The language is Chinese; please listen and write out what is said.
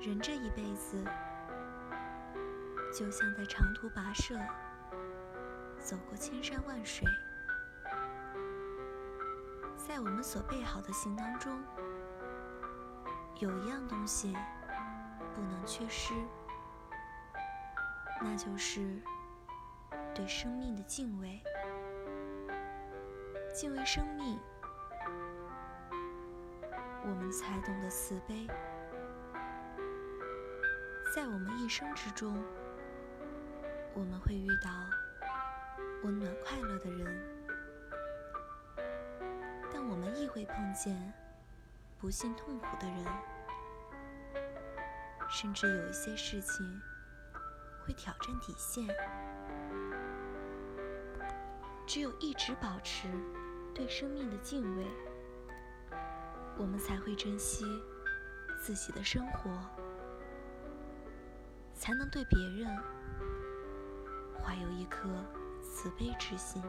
人这一辈子，就像在长途跋涉，走过千山万水，在我们所备好的行囊中，有一样东西不能缺失，那就是对生命的敬畏。敬畏生命，我们才懂得慈悲。在我们一生之中，我们会遇到温暖快乐的人，但我们亦会碰见不幸痛苦的人，甚至有一些事情会挑战底线。只有一直保持对生命的敬畏，我们才会珍惜自己的生活。才能对别人怀有一颗慈悲之心。